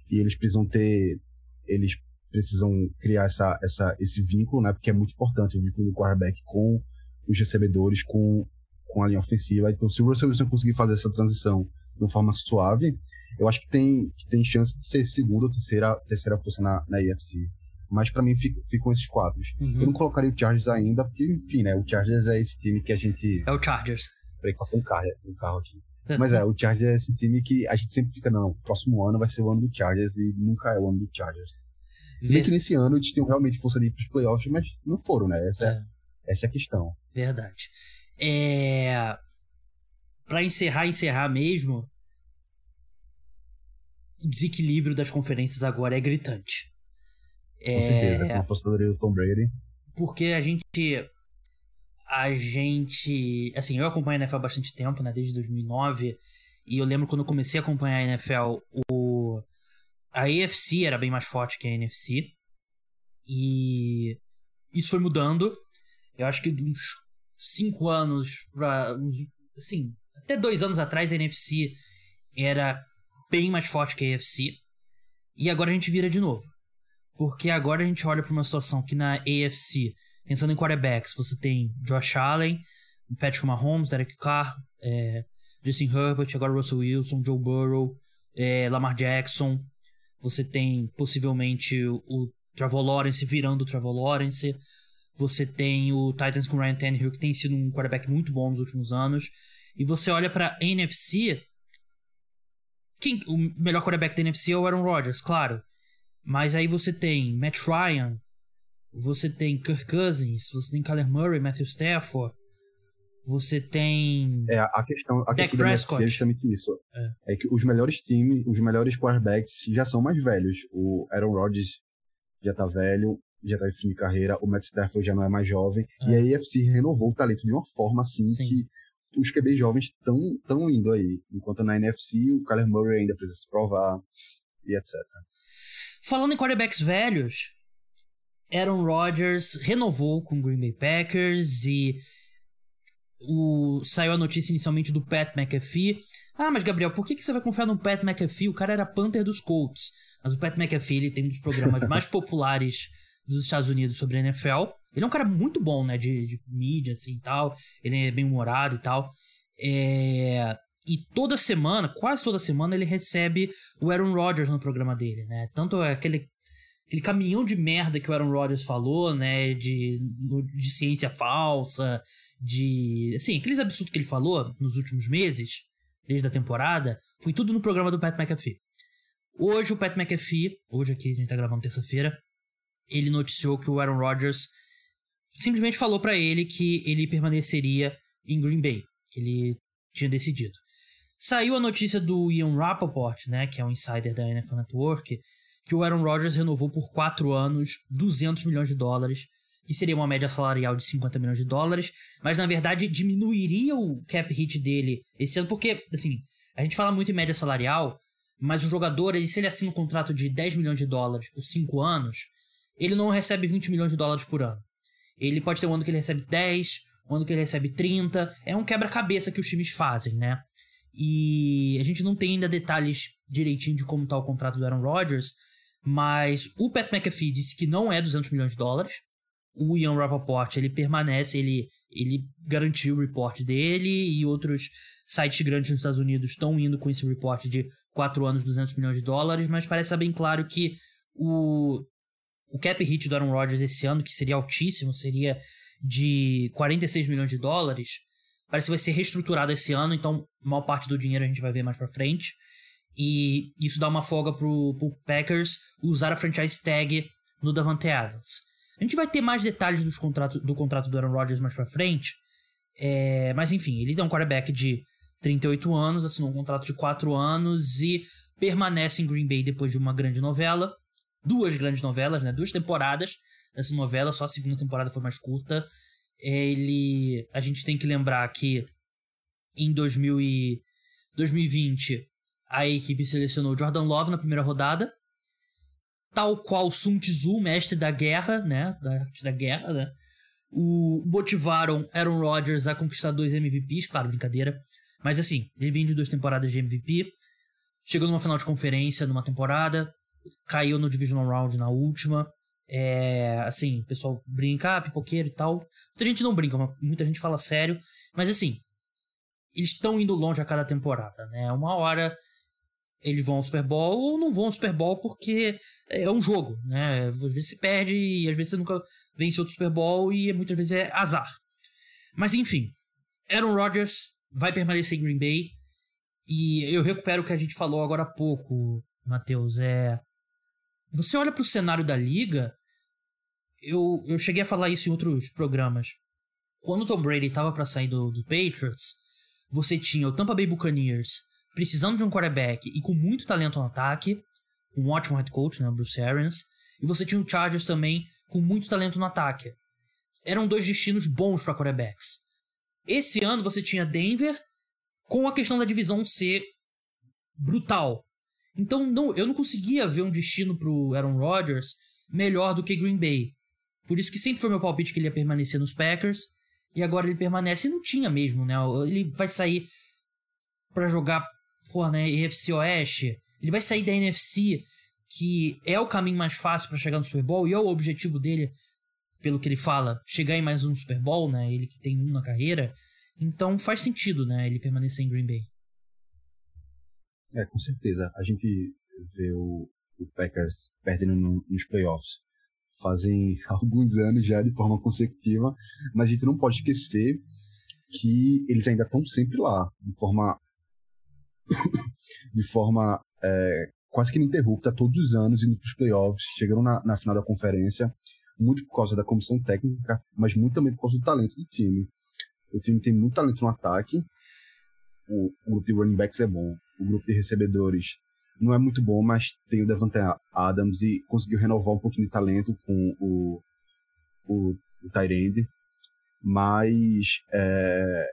e eles precisam ter eles precisam criar essa, essa, esse vínculo, né? Porque é muito importante o vínculo do quarterback com os recebedores, com com a linha ofensiva. Então, se o Russell Wilson conseguir fazer essa transição de uma forma suave, eu acho que tem, que tem chance de ser segunda ou terceira, terceira força na, na EFC. Mas para mim ficam esses quatro. Uhum. Eu não colocaria o Chargers ainda, porque, enfim, né? O Chargers é esse time que a gente. É o Chargers. Peraí, passou um carro, um carro aqui. Mas é, o Chargers é esse time que a gente sempre fica, não, próximo ano vai ser o ano do Chargers e nunca é o ano do Chargers. Ver... que nesse ano eles tinham realmente força de ir pros playoffs, mas não foram, né? Essa é, é essa é a questão. Verdade. É... Para encerrar, encerrar mesmo, desequilíbrio das conferências agora é gritante. Com é... certeza, com a apostadoria do Tom Brady. Porque a gente. A gente. Assim, eu acompanho a NFL há bastante tempo, né? Desde 2009. E eu lembro quando eu comecei a acompanhar a NFL, o... a AFC era bem mais forte que a NFC. E isso foi mudando. Eu acho que uns cinco anos para assim, até dois anos atrás a NFC era bem mais forte que a AFC. E agora a gente vira de novo. Porque agora a gente olha para uma situação que na AFC, pensando em quarterbacks, você tem Josh Allen, Patrick Mahomes, Derek Carr, é, Justin Herbert, agora Russell Wilson, Joe Burrow, é, Lamar Jackson. Você tem possivelmente o Trevor Lawrence virando o Trevor Lawrence. Você tem o Titans com Ryan Tannehill, que tem sido um quarterback muito bom nos últimos anos. E você olha pra NFC. Quem, o melhor quarterback da NFC é o Aaron Rodgers, claro. Mas aí você tem Matt Ryan, você tem Kirk Cousins, você tem Kyler Murray, Matthew Stafford, você tem. É, a questão, a questão da NFC é justamente isso. É. é. que os melhores times, os melhores quarterbacks já são mais velhos. O Aaron Rodgers já tá velho, já tá em fim de carreira, o Matt Stafford já não é mais jovem, é. e a AFC renovou o talento de uma forma assim Sim. que os QB jovens estão tão indo aí. Enquanto na NFC o Kyler Murray ainda precisa se provar e etc. Falando em quarterbacks velhos, Aaron Rodgers renovou com o Green Bay Packers e o, saiu a notícia inicialmente do Pat McAfee. Ah, mas Gabriel, por que, que você vai confiar no Pat McAfee? O cara era Panther dos Colts. Mas o Pat McAfee ele tem um dos programas mais populares dos Estados Unidos sobre a NFL. Ele é um cara muito bom, né? De, de mídia, assim e tal. Ele é bem humorado e tal. É... E toda semana, quase toda semana, ele recebe o Aaron Rodgers no programa dele, né? Tanto aquele, aquele caminhão de merda que o Aaron Rodgers falou, né? De, de ciência falsa, de. Assim, aqueles absurdos que ele falou nos últimos meses, desde a temporada, foi tudo no programa do Pat McAfee. Hoje o Pat McAfee, hoje aqui a gente tá gravando terça-feira, ele noticiou que o Aaron Rodgers simplesmente falou para ele que ele permaneceria em Green Bay, que ele tinha decidido. Saiu a notícia do Ian Rappaport, né, que é um insider da NFL Network, que o Aaron Rodgers renovou por 4 anos 200 milhões de dólares, que seria uma média salarial de 50 milhões de dólares, mas na verdade diminuiria o cap hit dele esse ano, porque, assim, a gente fala muito em média salarial, mas o jogador, ele, se ele assina um contrato de 10 milhões de dólares por 5 anos, ele não recebe 20 milhões de dólares por ano. Ele pode ter um ano que ele recebe 10, um ano que ele recebe 30. É um quebra-cabeça que os times fazem, né? E a gente não tem ainda detalhes direitinho de como está o contrato do Aaron Rodgers, mas o Pat McAfee disse que não é 200 milhões de dólares. O Ian Rappaport, ele permanece, ele, ele garantiu o report dele e outros sites grandes nos Estados Unidos estão indo com esse report de 4 anos, 200 milhões de dólares, mas parece bem claro que o, o cap hit do Aaron Rodgers esse ano, que seria altíssimo, seria de 46 milhões de dólares, parece que vai ser reestruturado esse ano, então maior parte do dinheiro a gente vai ver mais para frente. E isso dá uma folga pro, pro Packers usar a franchise tag no Davante Adams. A gente vai ter mais detalhes dos contratos, do contrato do Aaron Rodgers mais pra frente. É, mas enfim, ele é um quarterback de 38 anos, assinou um contrato de 4 anos e permanece em Green Bay depois de uma grande novela. Duas grandes novelas, né? Duas temporadas dessa novela, só a segunda temporada foi mais curta. Ele. A gente tem que lembrar que em 2000 e 2020 a equipe selecionou Jordan Love na primeira rodada. Tal qual Sun Tzu, mestre da guerra, né? Da, da guerra, né? O, motivaram Aaron Rodgers a conquistar dois MVPs, claro, brincadeira. Mas assim, ele vem de duas temporadas de MVP, chegou numa final de conferência numa temporada, caiu no Divisional Round na última. É, assim, o pessoal brinca, ah, pipoqueiro e tal. Muita gente não brinca, muita gente fala sério. Mas assim, eles estão indo longe a cada temporada, né? Uma hora eles vão ao Super Bowl ou não vão ao Super Bowl porque é um jogo, né? Às vezes você perde e às vezes você nunca vence outro Super Bowl e muitas vezes é azar. Mas enfim, Aaron Rodgers vai permanecer em Green Bay. E eu recupero o que a gente falou agora há pouco, Matheus. É. Você olha para o cenário da liga. Eu, eu cheguei a falar isso em outros programas. Quando o Tom Brady estava para sair do, do Patriots, você tinha o Tampa Bay Buccaneers precisando de um quarterback e com muito talento no ataque, com um ótimo head coach, né, Bruce Arians, e você tinha o Chargers também com muito talento no ataque. Eram dois destinos bons para quarterbacks. Esse ano você tinha Denver com a questão da divisão ser brutal. Então não, eu não conseguia ver um destino pro Aaron Rodgers melhor do que Green Bay. Por isso que sempre foi meu palpite que ele ia permanecer nos Packers. E agora ele permanece e não tinha mesmo, né? Ele vai sair para jogar, porra, né, EFC Oeste. Ele vai sair da NFC, que é o caminho mais fácil para chegar no Super Bowl e é o objetivo dele pelo que ele fala, chegar em mais um Super Bowl, né? Ele que tem um na carreira. Então faz sentido, né? Ele permanecer em Green Bay. É, com certeza. A gente vê o, o Packers perdendo no, nos playoffs fazem alguns anos já de forma consecutiva, mas a gente não pode esquecer que eles ainda estão sempre lá, de forma de forma é, quase que ininterrupta, todos os anos, indo para os playoffs, chegando na, na, final da conferência, muito por causa da comissão técnica, mas muito também por causa do talento do time. O time tem muito talento no ataque, o, o grupo de running backs é bom, o grupo de recebedores não é muito bom, mas tem o Devante Adams e conseguiu renovar um pouquinho de talento com o, o, o Tyrande, mas, é,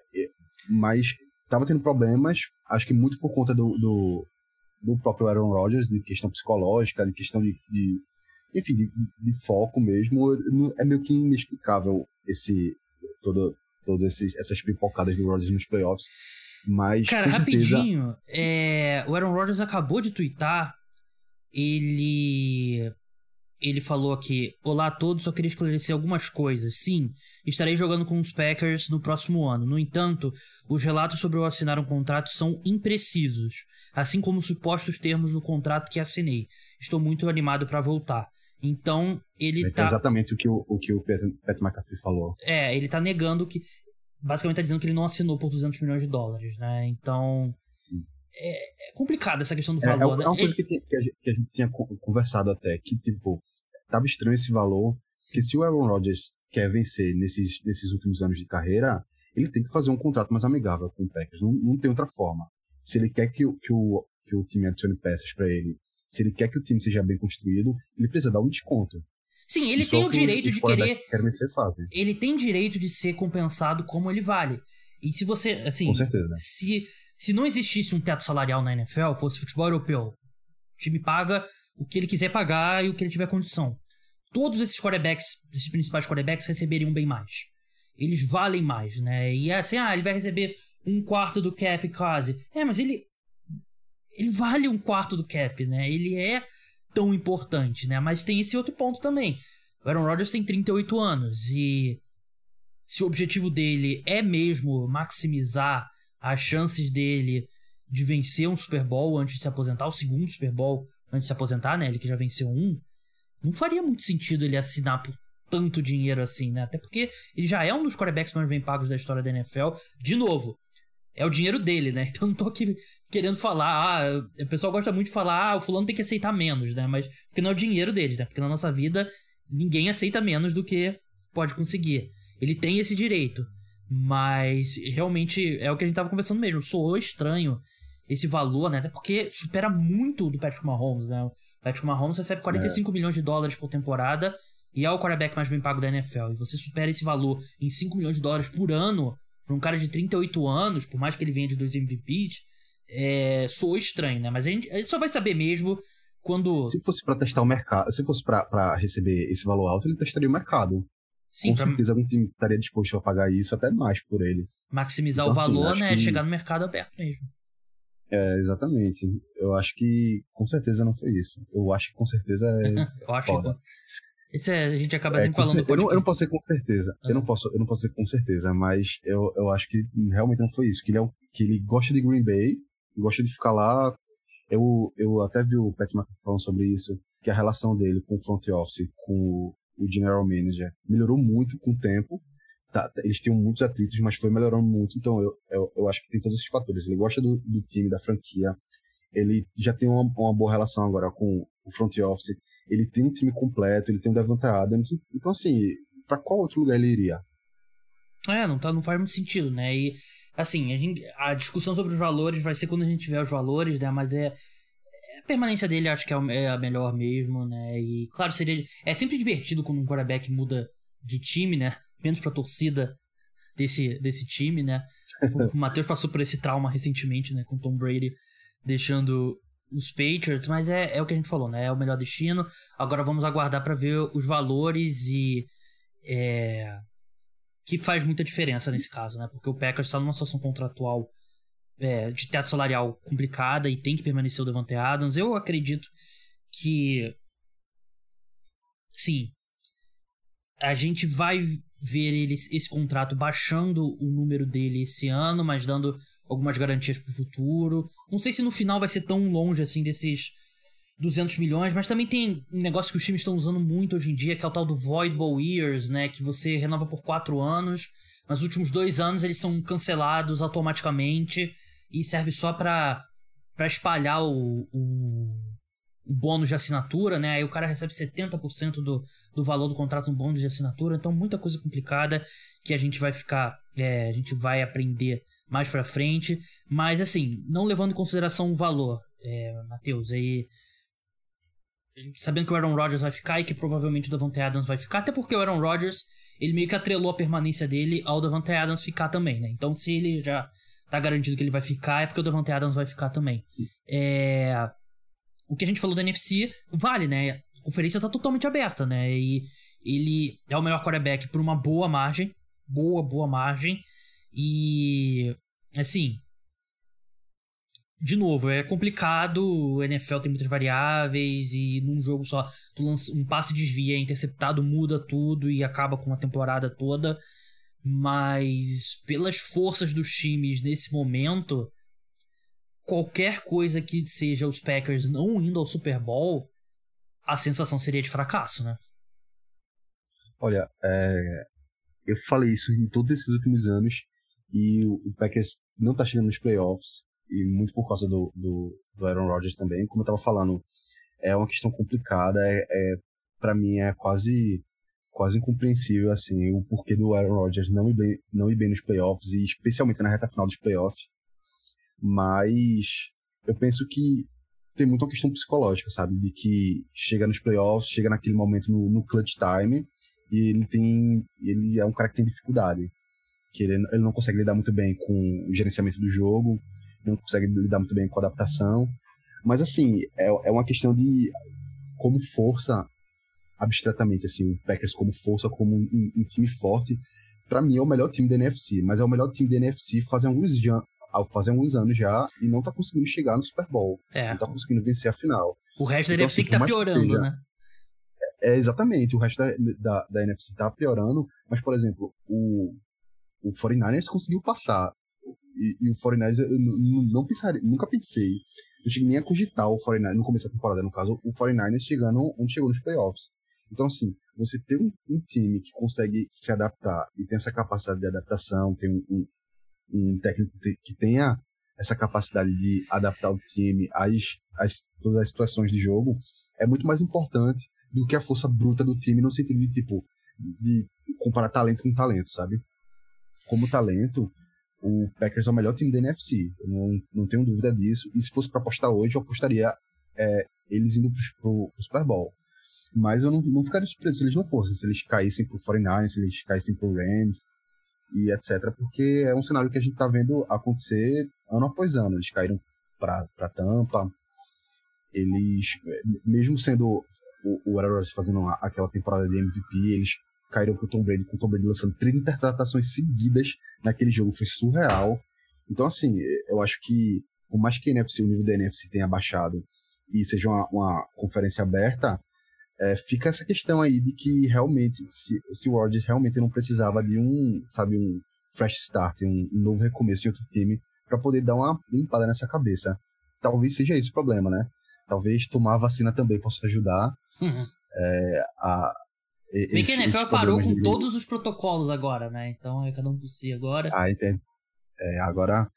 mas tava tendo problemas, acho que muito por conta do, do, do próprio Aaron Rodgers, de questão psicológica, de questão de, de enfim, de, de, foco mesmo, é meio que inexplicável esse todo, todas essas pipocadas do Rodgers nos playoffs. Mas, Cara, rapidinho, é, o Aaron Rodgers acabou de twittar. Ele. Ele falou aqui: Olá a todos, só queria esclarecer algumas coisas. Sim, estarei jogando com os Packers no próximo ano. No entanto, os relatos sobre eu assinar um contrato são imprecisos, assim como os supostos termos do contrato que assinei. Estou muito animado para voltar. Então, ele é tá. exatamente o que o, o, que o Pat, Pat McAfee falou. É, ele tá negando que basicamente tá dizendo que ele não assinou por 200 milhões de dólares, né? Então. É, é complicado essa questão do é, valor. É, é uma coisa que, que, a gente, que, a gente, tinha conversado até, que, tipo, tava estranho esse valor, Sim. que se o Aaron Rodgers quer vencer nesses, nesses últimos anos de carreira, ele tem que fazer um contrato mais amigável com o Packers. Não, não tem outra forma. Se ele quer que, que, o, que o time adicione peças para ele, se ele quer que o time seja bem construído, ele precisa dar um desconto. Sim, ele tem o direito de querer. Ele tem direito de ser compensado como ele vale. E se você, assim, Com certeza. se se não existisse um teto salarial na NFL, fosse futebol europeu, o time paga o que ele quiser pagar e o que ele tiver condição. Todos esses quarterbacks, esses principais quarterbacks receberiam bem mais. Eles valem mais, né? E é assim, ah, ele vai receber um quarto do cap quase. É, mas ele ele vale um quarto do cap, né? Ele é tão importante, né? Mas tem esse outro ponto também. O Aaron Rodgers tem 38 anos e se o objetivo dele é mesmo maximizar as chances dele de vencer um Super Bowl antes de se aposentar, o segundo Super Bowl antes de se aposentar, né? Ele que já venceu um. Não faria muito sentido ele assinar por tanto dinheiro assim, né? Até porque ele já é um dos quarterbacks mais bem pagos da história da NFL. De novo, é o dinheiro dele, né? Então não tô aqui querendo falar, ah, o pessoal gosta muito de falar, ah, o fulano tem que aceitar menos, né? Mas porque não é o dinheiro deles, né? Porque na nossa vida ninguém aceita menos do que pode conseguir. Ele tem esse direito. Mas realmente é o que a gente tava conversando mesmo. Soou estranho esse valor, né? Até porque supera muito do Patrick Mahomes, né? O Patrick Mahomes recebe 45 é. milhões de dólares por temporada e é o quarterback mais bem pago da NFL. E você supera esse valor em 5 milhões de dólares por ano para um cara de 38 anos, por mais que ele venha de dois MVPs, é, soou estranho, né? Mas a gente, a gente só vai saber mesmo quando. Se fosse para testar o mercado, se fosse para receber esse valor alto, ele testaria o mercado. Sim, Com pra... certeza algum time estaria disposto a pagar isso até mais por ele. Maximizar então, o assim, valor, assim, né? Que... Chegar no mercado aberto mesmo. É, exatamente. Eu acho que com certeza não foi isso. Eu acho que com certeza é. eu acho foda. que. Isso é, a gente acaba é, sempre falando. Eu não, eu não, posso ser com certeza. Ah. Eu, não posso, eu não posso ser com certeza, mas eu, eu acho que realmente não foi isso. Que ele, é, que ele gosta de Green Bay, gosta de ficar lá. Eu, eu até vi o Pat McAfee falando sobre isso, que a relação dele com o front office, com o general manager, melhorou muito com o tempo. Tá, eles tinham muitos atritos, mas foi melhorando muito. Então eu, eu, eu acho que tem todos esses fatores. Ele gosta do, do time, da franquia. Ele já tem uma, uma, boa relação agora com o front office. Ele tem um time completo, ele tem o Devante Adams. Então, assim, para qual outro lugar ele iria? É, não, tá, não faz muito sentido, né? E, assim, a, gente, a discussão sobre os valores vai ser quando a gente tiver os valores, né? Mas é, a permanência dele acho que é, é a melhor mesmo, né? E claro, seria. É sempre divertido quando um quarterback muda de time, né? Menos pra torcida desse, desse time, né? O Matheus passou por esse trauma recentemente, né? Com Tom Brady deixando os Patriots, mas é, é o que a gente falou, né? É o melhor destino. Agora vamos aguardar para ver os valores e. É, que faz muita diferença nesse caso, né? Porque o Packers está numa situação contratual é, de teto salarial complicada e tem que permanecer o Devante Adams. Eu acredito que. Sim. A gente vai ver ele, esse contrato baixando o número dele esse ano, mas dando algumas garantias para o futuro. Não sei se no final vai ser tão longe assim desses 200 milhões, mas também tem um negócio que os times estão usando muito hoje em dia, que é o tal do Voidable Years, né? Que você renova por 4 anos, mas os últimos dois anos eles são cancelados automaticamente e serve só para espalhar o, o, o, bônus de assinatura, né? Aí o cara recebe 70% do, do valor do contrato no bônus de assinatura, então muita coisa complicada que a gente vai ficar, é, a gente vai aprender mais para frente, mas assim, não levando em consideração o valor, é, Matheus, aí sabendo que o Aaron Rodgers vai ficar e que provavelmente o Davante Adams vai ficar, até porque o Aaron Rodgers, ele meio que atrelou a permanência dele ao Davante Adams ficar também, né? Então se ele já tá garantido que ele vai ficar, é porque o Davante Adams vai ficar também. É... O que a gente falou da NFC vale, né? A conferência tá totalmente aberta, né? E ele é o melhor quarterback por uma boa margem, boa, boa margem. E assim, de novo, é complicado, o NFL tem muitas variáveis e num jogo só, tu lança, um passe desvia, é interceptado, muda tudo e acaba com a temporada toda. Mas pelas forças dos times nesse momento, qualquer coisa que seja os Packers não indo ao Super Bowl, a sensação seria de fracasso, né? Olha, é... eu falei isso em todos esses últimos anos e o Packers não tá chegando nos playoffs e muito por causa do, do, do Aaron Rodgers também. Como eu estava falando, é uma questão complicada, é, é para mim é quase quase incompreensível assim o porquê do Aaron Rodgers não ir bem, não ir bem nos playoffs e especialmente na reta final dos playoffs. Mas eu penso que tem muito uma questão psicológica, sabe, de que chega nos playoffs, chega naquele momento no, no clutch time e ele tem ele é um cara que tem dificuldade, que ele, ele não consegue lidar muito bem com o gerenciamento do jogo, não consegue lidar muito bem com a adaptação. Mas, assim, é, é uma questão de como força, abstratamente, assim, o Packers como força, como um, um time forte, para mim é o melhor time da NFC, mas é o melhor time da NFC fazem alguns, alguns anos já e não tá conseguindo chegar no Super Bowl. É. Não tá conseguindo vencer a final. O resto então, da NFC assim, que tá piorando, que seja, né? É, é, exatamente, o resto da, da, da NFC tá piorando, mas, por exemplo, o, o 49ers conseguiu passar e, e o 49ers, eu não pensaria, nunca pensei. Não cheguei nem a cogitar o 49ers, no começo da temporada, no caso, o 49ers chegando onde chegou nos playoffs. Então, assim, você ter um, um, time que consegue se adaptar e tem essa capacidade de adaptação, tem um, um, um técnico que tenha essa capacidade de adaptar o time às, às todas as situações de jogo, é muito mais importante do que a força bruta do time no sentido de, tipo, de, de comparar talento com talento, sabe? Como talento, o Packers é o melhor time da NFC. Eu não, não tenho dúvida disso. E se fosse para apostar hoje, eu apostaria é, eles indo pro, pro, Super Bowl. Mas eu não, não ficaria surpreso se eles não fossem, se eles caíssem pro 49ers, se eles caíssem pro Rams e etc. Porque é um cenário que a gente tá vendo acontecer ano após ano. Eles caíram pra Tampa. Eles, mesmo sendo o, o Aaron fazendo aquela temporada de MVP, eles caíram pro Tom Brady, com o Tom Brady lançando três interceptações seguidas naquele jogo, foi surreal. Então, assim, eu acho que, por mais que a NFC, o nível da NFC tenha baixado e seja uma, uma conferência aberta, é, fica essa questão aí de que realmente, se, se o Rodgers realmente não precisava de um, sabe, um fresh start, um, um novo recomeço em outro time, para poder dar uma limpada nessa cabeça. Talvez seja esse o problema, né? Talvez tomar a vacina também possa ajudar uhum. é, a, Bem que a NFL parou com todos os protocolos agora, né? Então é cada um por si agora. Ah, entendo. É, agora.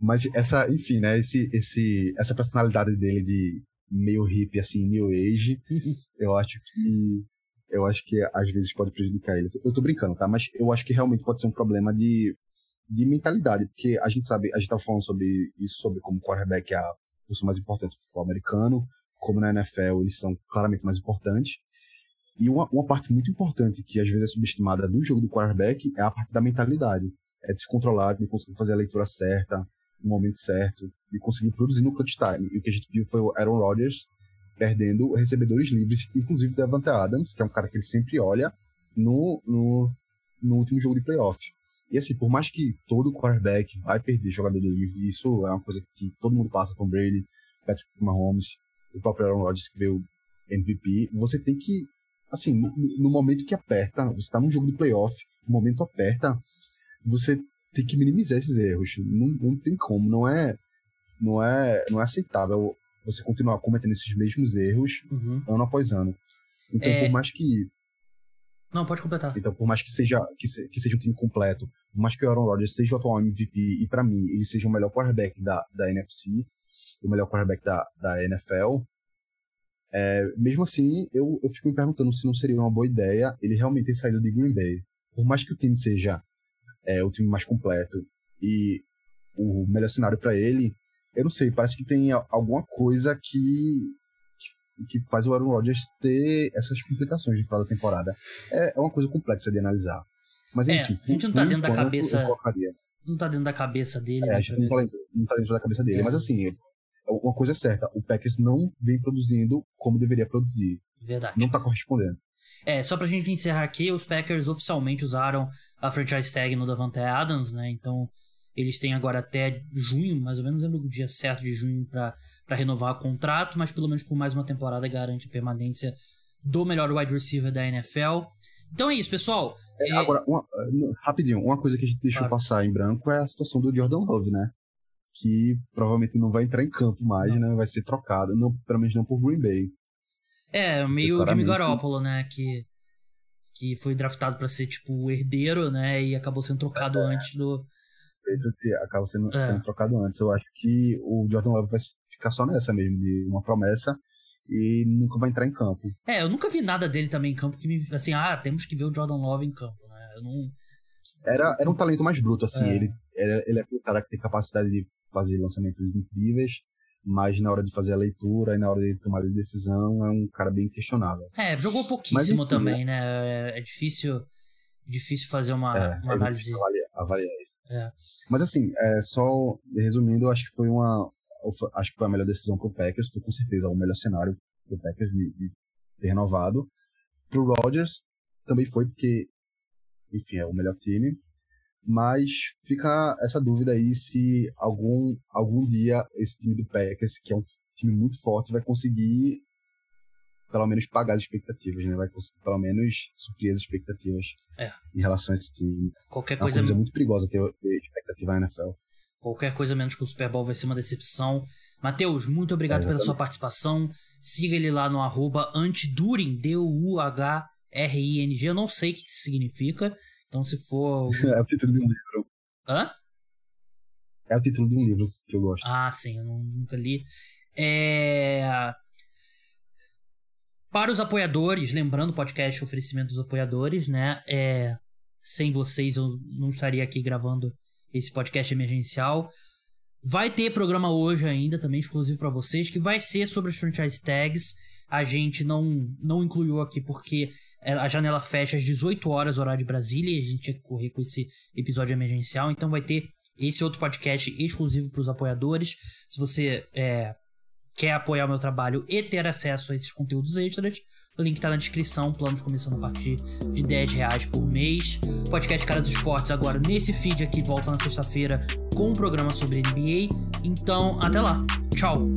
Mas essa, enfim, né? Esse, esse, essa personalidade dele de meio hippie, assim, new age, eu acho que. Eu acho que às vezes pode prejudicar ele. Eu tô brincando, tá? Mas eu acho que realmente pode ser um problema de, de mentalidade, porque a gente sabe, a gente tava falando sobre isso, sobre como quarterback é a função mais importante do futebol americano, como na NFL eles são claramente mais importantes. E uma, uma parte muito importante que às vezes é subestimada do jogo do quarterback é a parte da mentalidade. É de se controlar, de conseguir fazer a leitura certa, no momento certo, de conseguir produzir no clutch time. E o que a gente viu foi o Aaron Rodgers perdendo recebedores livres, inclusive Devante Adams, que é um cara que ele sempre olha no, no, no último jogo de playoff. E assim, por mais que todo quarterback vai perder jogador livre, isso é uma coisa que todo mundo passa, Tom Brady, Patrick Mahomes, o próprio Aaron Rodgers que veio MVP, você tem que assim, no, no momento que aperta, você está num jogo de playoff, no momento aperta, você tem que minimizar esses erros. Não, não tem como, não é, não é, não é aceitável você continuar cometendo esses mesmos erros Uhum. ano após ano. Então, É. por mais que Não, pode completar. então, por mais que seja, que, se- que seja um time completo, por mais que o Aaron Rodgers seja o atual MVP e pra mim ele seja o melhor quarterback da, da NFC, o melhor quarterback da, da NFL, é, mesmo assim eu, eu fico me perguntando se não seria uma boa ideia ele realmente ter saído de Green Bay. Por mais que o time seja é, o time mais completo e o melhor cenário pra ele, eu não sei, parece que tem alguma coisa que que faz o Aaron Rodgers ter essas complicações de final da temporada. É, é uma coisa complexa de analisar. Mas É, enfim, a gente não tá dentro da cabeça. Não tá dentro da cabeça dele. É, né, a gente não tá, dentro, não tá dentro da cabeça dele. É. Mas assim, é- uma coisa é certa, o Packers não vem produzindo como deveria produzir. Verdade. Não tá correspondendo. É, só pra gente encerrar aqui, os Packers oficialmente usaram a franchise tag no Davante Adams, né? Então, eles têm agora até junho, mais ou menos, lembro o dia certo de junho pra renovar o contrato, mas pelo menos por mais uma temporada garante a permanência do melhor wide receiver da NFL. Então é isso, pessoal. É, É, Agora, uma- uh, rapidinho, uma coisa que a gente deixou Claro. passar em branco é a situação do Jordan Love, né? Que provavelmente não vai entrar em campo mais, Não. né? Vai ser trocado, não, pelo menos não por Green Bay. É, meio Jimmy Claramente. Garoppolo, né? Que, que foi draftado pra ser, tipo, o herdeiro, né? E acabou sendo trocado É. antes do. Que acaba sendo, É. sendo trocado antes. Eu acho que o Jordan Love vai ficar só nessa mesmo, de uma promessa e nunca vai entrar em campo. É, eu nunca vi nada dele também em campo que me. Assim, ah, temos que ver o Jordan Love em campo, né? Eu não. Era, era um talento mais bruto, assim. É. Ele, era, ele é um cara que tem capacidade de fazer lançamentos incríveis, mas na hora de fazer a leitura e na hora de tomar a decisão é um cara bem questionável. É, jogou pouquíssimo enfim, também, né? É, é difícil. Difícil fazer uma, é, uma é análise. avaliar, avaliar isso. É. Mas assim, é, só resumindo, acho que foi uma. Acho que foi a melhor decisão pro Packers, com certeza, o melhor cenário pro Packers de, de ter renovado. Pro Rodgers também foi porque, enfim, é o melhor time. Mas fica essa dúvida aí se algum, algum dia esse time do Packers, que é um time muito forte, vai conseguir pelo menos pagar as expectativas, né? Vai conseguir pelo menos suprir as expectativas É. em relação a esse time. Qualquer É uma coisa, coisa muito perigosa ter, ter expectativa na NFL. qualquer coisa menos que o Super Bowl vai ser uma decepção. Matheus, muito obrigado É, pela sua participação. Siga ele lá no arroba antiduring, D-U-H-R-I-N-G. Eu não sei o que isso significa. Então, se for. É o título de um livro. Hã? É o título de um livro que eu gosto. Ah, sim, eu nunca li. É... Para os apoiadores, lembrando o podcast oferecimento dos apoiadores, né? É... Sem vocês eu não estaria aqui gravando esse podcast emergencial. Vai ter programa hoje ainda, também exclusivo para vocês, que vai ser sobre as franchise tags. A gente não, não incluiu aqui porque a janela fecha às 18 horas, horário de Brasília, e a gente tinha que correr com esse episódio emergencial. Então vai ter esse outro podcast exclusivo para os apoiadores. Se você é, quer apoiar o meu trabalho e ter acesso a esses conteúdos extras, o link tá na descrição, planos começando a partir de 10 reais por mês. Podcast Cara dos Esportes agora nesse feed aqui volta na sexta-feira com um programa sobre NBA. Então, até lá. Tchau.